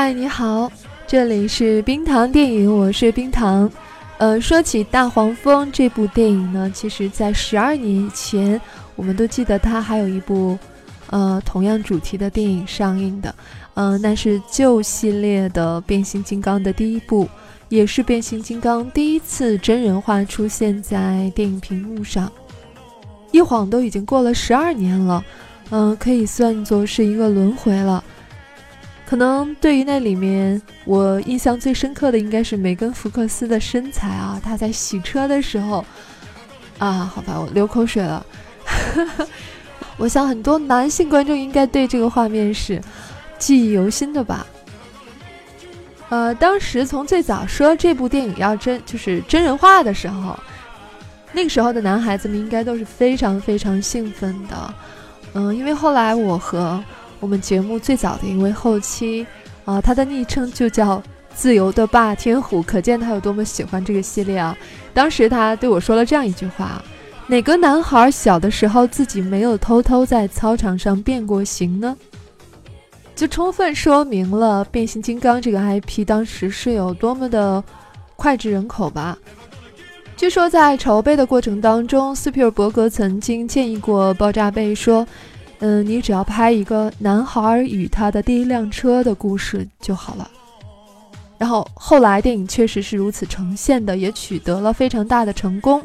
嗨，你好，这里是冰糖电影，我是冰糖。呃，说起《大黄蜂》这部电影呢，其实在十二年以前，我们都记得它还有一部呃同样主题的电影上映的，嗯，那是旧系列的变形金刚的第一部，也是变形金刚第一次真人化出现在电影屏幕上。一晃都已经过了十二年了，嗯，可以算作是一个轮回了。可能对于那里面，我印象最深刻的应该是梅根·福克斯的身材啊，她在洗车的时候，啊，好吧，我流口水了。我想很多男性观众应该对这个画面是记忆犹新的吧。呃，当时从最早说这部电影要真就是真人化的时候，那个时候的男孩子们应该都是非常非常兴奋的。嗯，因为后来我和我们节目最早的一位后期，啊，他的昵称就叫“自由的霸天虎”，可见他有多么喜欢这个系列啊！当时他对我说了这样一句话：“哪个男孩小的时候自己没有偷偷在操场上变过形呢？”就充分说明了变形金刚这个 IP 当时是有多么的脍炙人口吧。据说在筹备的过程当中，斯皮尔伯格曾经建议过爆炸贝说。嗯，你只要拍一个男孩与他的第一辆车的故事就好了。然后后来电影确实是如此呈现的，也取得了非常大的成功。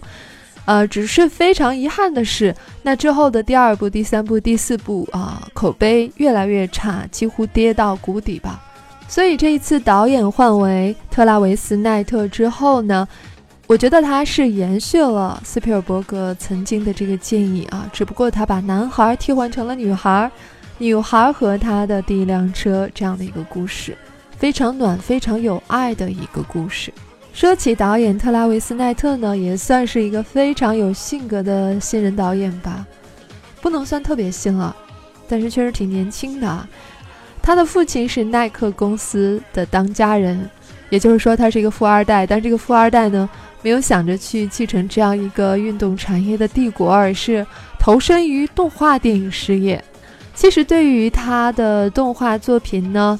呃，只是非常遗憾的是，那之后的第二部、第三部、第四部啊，口碑越来越差，几乎跌到谷底吧。所以这一次导演换为特拉维斯·奈特之后呢？我觉得他是延续了斯皮尔伯格曾经的这个建议啊，只不过他把男孩替换成了女孩，女孩和他的第一辆车这样的一个故事，非常暖、非常有爱的一个故事。说起导演特拉维斯奈特呢，也算是一个非常有性格的新人导演吧，不能算特别新了，但是确实挺年轻的。他的父亲是耐克公司的当家人，也就是说他是一个富二代，但这个富二代呢。没有想着去继承这样一个运动产业的帝国，而是投身于动画电影事业。其实对于他的动画作品呢，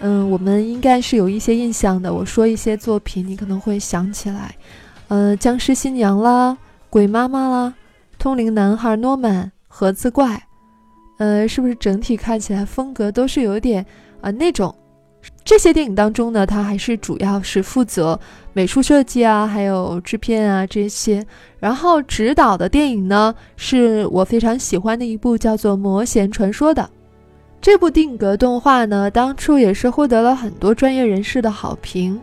嗯，我们应该是有一些印象的。我说一些作品，你可能会想起来，呃，僵尸新娘啦，鬼妈妈啦，通灵男孩诺曼，盒子怪，呃，是不是整体看起来风格都是有点啊那种？这些电影当中呢，他还是主要是负责美术设计啊，还有制片啊这些。然后指导的电影呢，是我非常喜欢的一部叫做《魔弦传说》的这部定格动画呢，当初也是获得了很多专业人士的好评。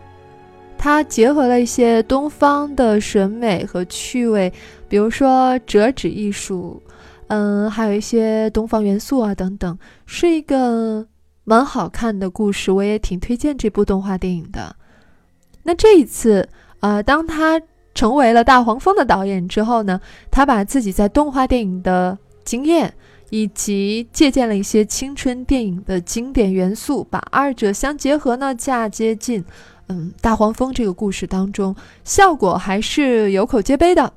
它结合了一些东方的审美和趣味，比如说折纸艺术，嗯，还有一些东方元素啊等等，是一个。蛮好看的故事，我也挺推荐这部动画电影的。那这一次，呃，当他成为了大黄蜂的导演之后呢，他把自己在动画电影的经验，以及借鉴了一些青春电影的经典元素，把二者相结合呢，嫁接进嗯大黄蜂这个故事当中，效果还是有口皆碑的。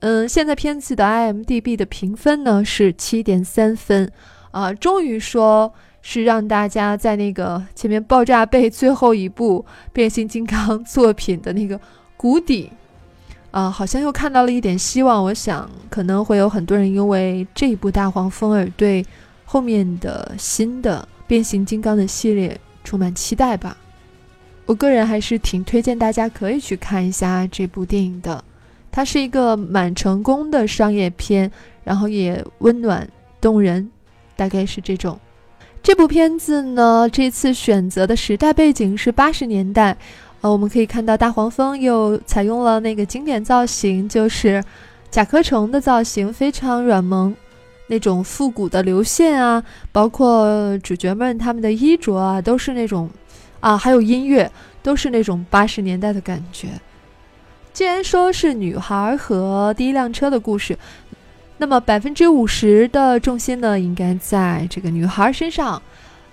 嗯，现在片子的 IMDB 的评分呢是七点三分，啊，终于说。是让大家在那个前面爆炸被最后一部变形金刚作品的那个谷底，啊，好像又看到了一点希望。我想可能会有很多人因为这一部大黄蜂而对后面的新的变形金刚的系列充满期待吧。我个人还是挺推荐大家可以去看一下这部电影的，它是一个蛮成功的商业片，然后也温暖动人，大概是这种。这部片子呢，这次选择的时代背景是八十年代，呃，我们可以看到大黄蜂又采用了那个经典造型，就是甲壳虫的造型，非常软萌，那种复古的流线啊，包括主角们他们的衣着啊，都是那种。啊，还有音乐，都是那种八十年代的感觉。既然说是女孩和第一辆车的故事，那么百分之五十的重心呢，应该在这个女孩身上。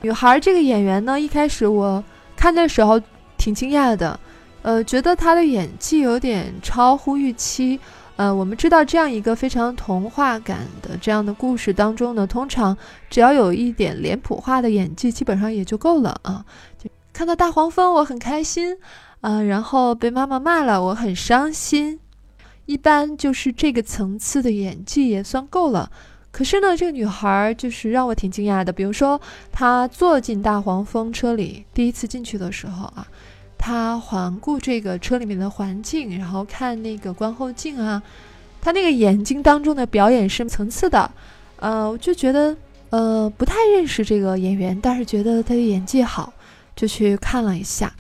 女孩这个演员呢，一开始我看的时候挺惊讶的，呃，觉得她的演技有点超乎预期。呃，我们知道这样一个非常童话感的这样的故事当中呢，通常只要有一点脸谱化的演技，基本上也就够了啊。就看到大黄蜂，我很开心，啊，然后被妈妈骂了，我很伤心。一般就是这个层次的演技也算够了。可是呢，这个女孩就是让我挺惊讶的。比如说，她坐进大黄蜂车里，第一次进去的时候啊，她环顾这个车里面的环境，然后看那个观后镜啊，她那个眼睛当中的表演是层次的。呃，我就觉得，呃，不太认识这个演员，但是觉得她的演技好。就去看了一下，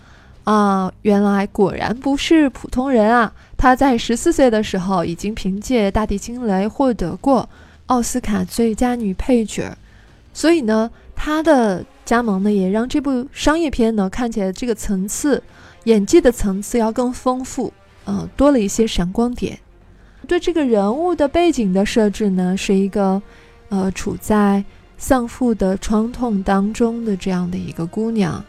啊，原来果然不是普通人啊！他在十四岁的时候已经凭借《大地惊雷》获得过奥斯卡最佳女配角，所以呢，他的加盟呢也让这部商业片呢看起来这个层次，演技的层次要更丰富，嗯，多了一些闪光点。对这个人物的背景的设置呢，是一个，呃，处在丧父的创痛当中的这样的一个姑娘。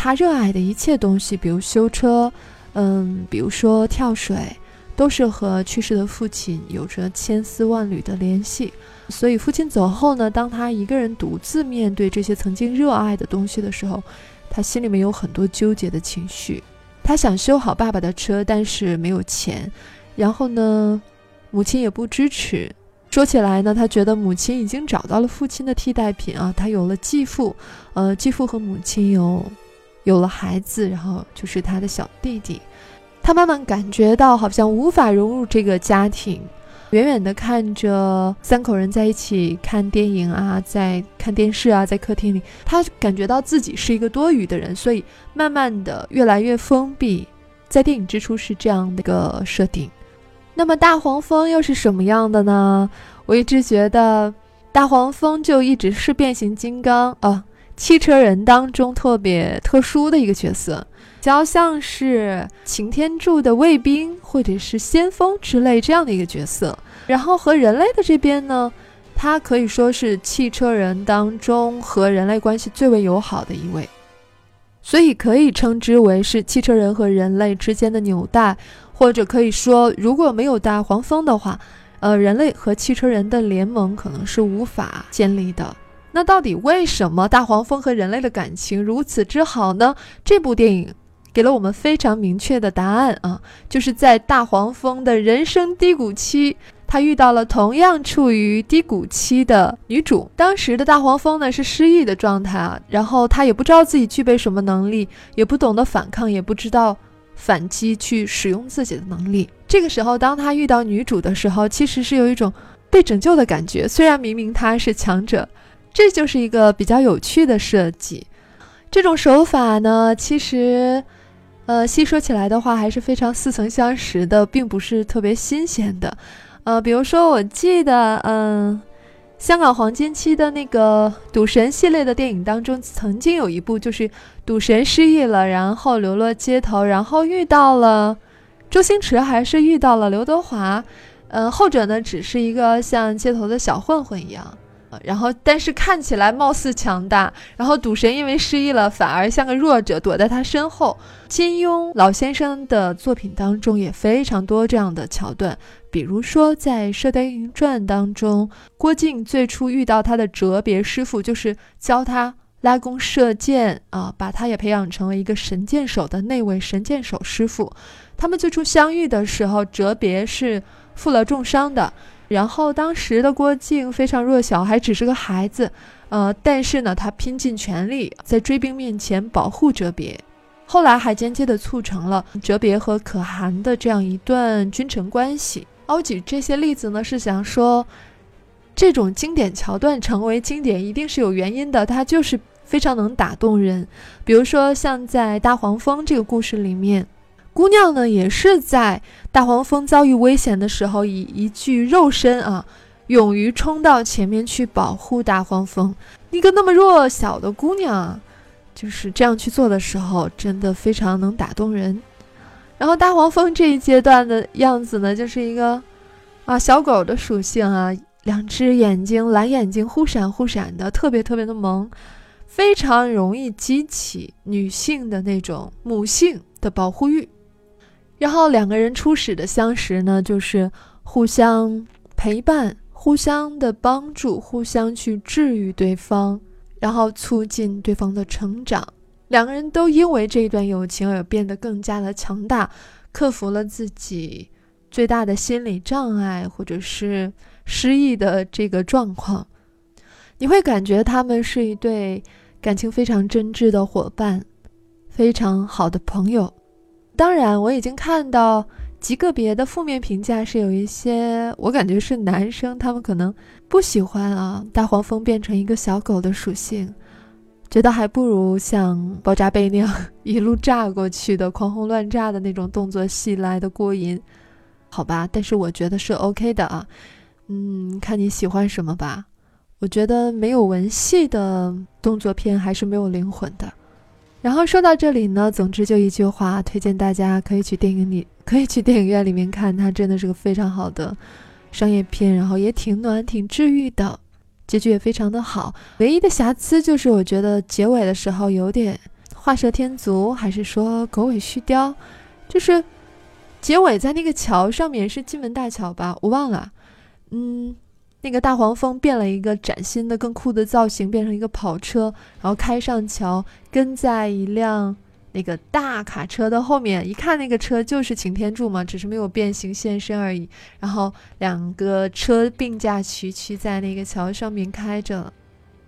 他热爱的一切东西，比如修车，嗯，比如说跳水，都是和去世的父亲有着千丝万缕的联系。所以父亲走后呢，当他一个人独自面对这些曾经热爱的东西的时候，他心里面有很多纠结的情绪。他想修好爸爸的车，但是没有钱。然后呢，母亲也不支持。说起来呢，他觉得母亲已经找到了父亲的替代品啊，他有了继父，呃，继父和母亲有。有了孩子，然后就是他的小弟弟，他慢慢感觉到好像无法融入这个家庭，远远的看着三口人在一起看电影啊，在看电视啊，在客厅里，他感觉到自己是一个多余的人，所以慢慢的越来越封闭。在电影之初是这样的一个设定，那么大黄蜂又是什么样的呢？我一直觉得大黄蜂就一直是变形金刚啊。汽车人当中特别特殊的一个角色，比较像是擎天柱的卫兵或者是先锋之类这样的一个角色。然后和人类的这边呢，他可以说是汽车人当中和人类关系最为友好的一位，所以可以称之为是汽车人和人类之间的纽带，或者可以说，如果没有大黄蜂的话，呃，人类和汽车人的联盟可能是无法建立的。那到底为什么大黄蜂和人类的感情如此之好呢？这部电影给了我们非常明确的答案啊，就是在大黄蜂的人生低谷期，他遇到了同样处于低谷期的女主。当时的大黄蜂呢是失忆的状态啊，然后他也不知道自己具备什么能力，也不懂得反抗，也不知道反击去使用自己的能力。这个时候，当他遇到女主的时候，其实是有一种被拯救的感觉。虽然明明他是强者。这就是一个比较有趣的设计，这种手法呢，其实，呃，细说起来的话，还是非常似曾相识的，并不是特别新鲜的。呃，比如说，我记得，嗯，香港黄金期的那个赌神系列的电影当中，曾经有一部就是赌神失忆了，然后流落街头，然后遇到了周星驰，还是遇到了刘德华，嗯，后者呢，只是一个像街头的小混混一样。然后，但是看起来貌似强大。然后赌神因为失忆了，反而像个弱者，躲在他身后。金庸老先生的作品当中也非常多这样的桥段，比如说在《射雕英雄传》当中，郭靖最初遇到他的哲别师傅，就是教他拉弓射箭啊，把他也培养成为一个神箭手的那位神箭手师傅。他们最初相遇的时候，哲别是负了重伤的。然后当时的郭靖非常弱小，还只是个孩子，呃，但是呢，他拼尽全力在追兵面前保护哲别，后来还间接的促成了哲别和可汗的这样一段君臣关系。我举这些例子呢，是想说，这种经典桥段成为经典，一定是有原因的，它就是非常能打动人。比如说，像在大黄蜂这个故事里面，姑娘呢也是在大黄蜂遭遇危险的时候，以一具肉身啊。勇于冲到前面去保护大黄蜂，一个那么弱小的姑娘，就是这样去做的时候，真的非常能打动人。然后大黄蜂这一阶段的样子呢，就是一个啊小狗的属性啊，两只眼睛蓝眼睛忽闪忽闪的，特别特别的萌，非常容易激起女性的那种母性的保护欲。然后两个人初始的相识呢，就是互相陪伴。互相的帮助，互相去治愈对方，然后促进对方的成长。两个人都因为这一段友情而变得更加的强大，克服了自己最大的心理障碍，或者是失忆的这个状况。你会感觉他们是一对感情非常真挚的伙伴，非常好的朋友。当然，我已经看到。极个别的负面评价是有一些，我感觉是男生，他们可能不喜欢啊大黄蜂变成一个小狗的属性，觉得还不如像爆炸贝那样一路炸过去的狂轰乱炸的那种动作戏来的过瘾，好吧？但是我觉得是 OK 的啊，嗯，看你喜欢什么吧。我觉得没有文戏的动作片还是没有灵魂的。然后说到这里呢，总之就一句话，推荐大家可以去电影里。可以去电影院里面看，它真的是个非常好的商业片，然后也挺暖、挺治愈的，结局也非常的好。唯一的瑕疵就是我觉得结尾的时候有点画蛇添足，还是说狗尾续貂？就是结尾在那个桥上面是金门大桥吧，我忘了。嗯，那个大黄蜂变了一个崭新的、更酷的造型，变成一个跑车，然后开上桥，跟在一辆。那个大卡车的后面，一看那个车就是擎天柱嘛，只是没有变形现身而已。然后两个车并驾齐驱在那个桥上面开着，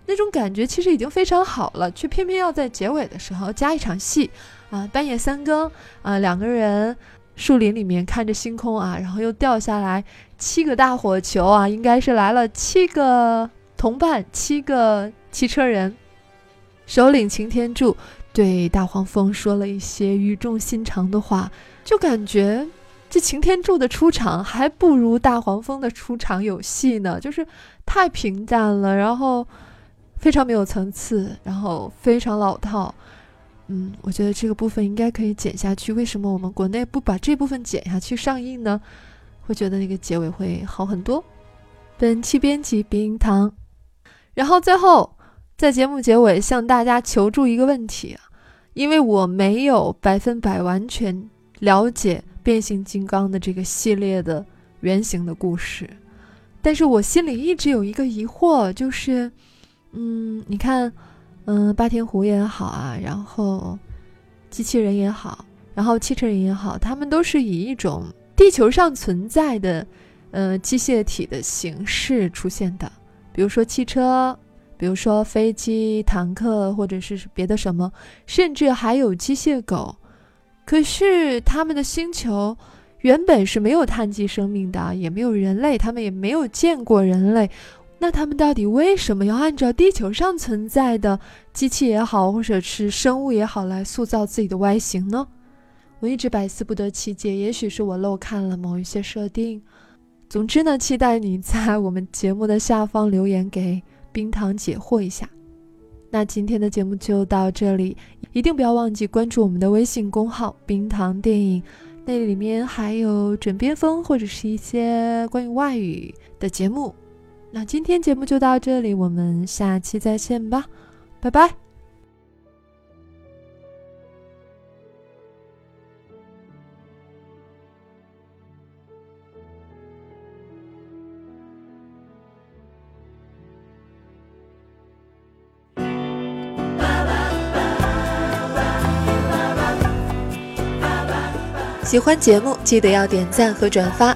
那种感觉其实已经非常好了，却偏偏要在结尾的时候加一场戏啊！半夜三更啊，两个人树林里面看着星空啊，然后又掉下来七个大火球啊，应该是来了七个同伴，七个骑车人，首领擎天柱。对大黄蜂说了一些语重心长的话，就感觉这擎天柱的出场还不如大黄蜂的出场有戏呢，就是太平淡了，然后非常没有层次，然后非常老套。嗯，我觉得这个部分应该可以剪下去。为什么我们国内不把这部分剪下去上映呢？会觉得那个结尾会好很多。本期编辑鼻音糖，然后最后。在节目结尾向大家求助一个问题，因为我没有百分百完全了解变形金刚的这个系列的原型的故事，但是我心里一直有一个疑惑，就是，嗯，你看，嗯，霸天虎也好啊，然后机器人也好，然后汽车人也好，他们都是以一种地球上存在的，呃，机械体的形式出现的，比如说汽车。比如说飞机、坦克，或者是别的什么，甚至还有机械狗。可是他们的星球原本是没有碳基生命的，也没有人类，他们也没有见过人类。那他们到底为什么要按照地球上存在的机器也好，或者是生物也好来塑造自己的外形呢？我一直百思不得其解。也许是我漏看了某一些设定。总之呢，期待你在我们节目的下方留言给。冰糖解惑一下，那今天的节目就到这里，一定不要忘记关注我们的微信公号“冰糖电影”，那里面还有枕边风或者是一些关于外语的节目。那今天节目就到这里，我们下期再见吧，拜拜。喜欢节目，记得要点赞和转发。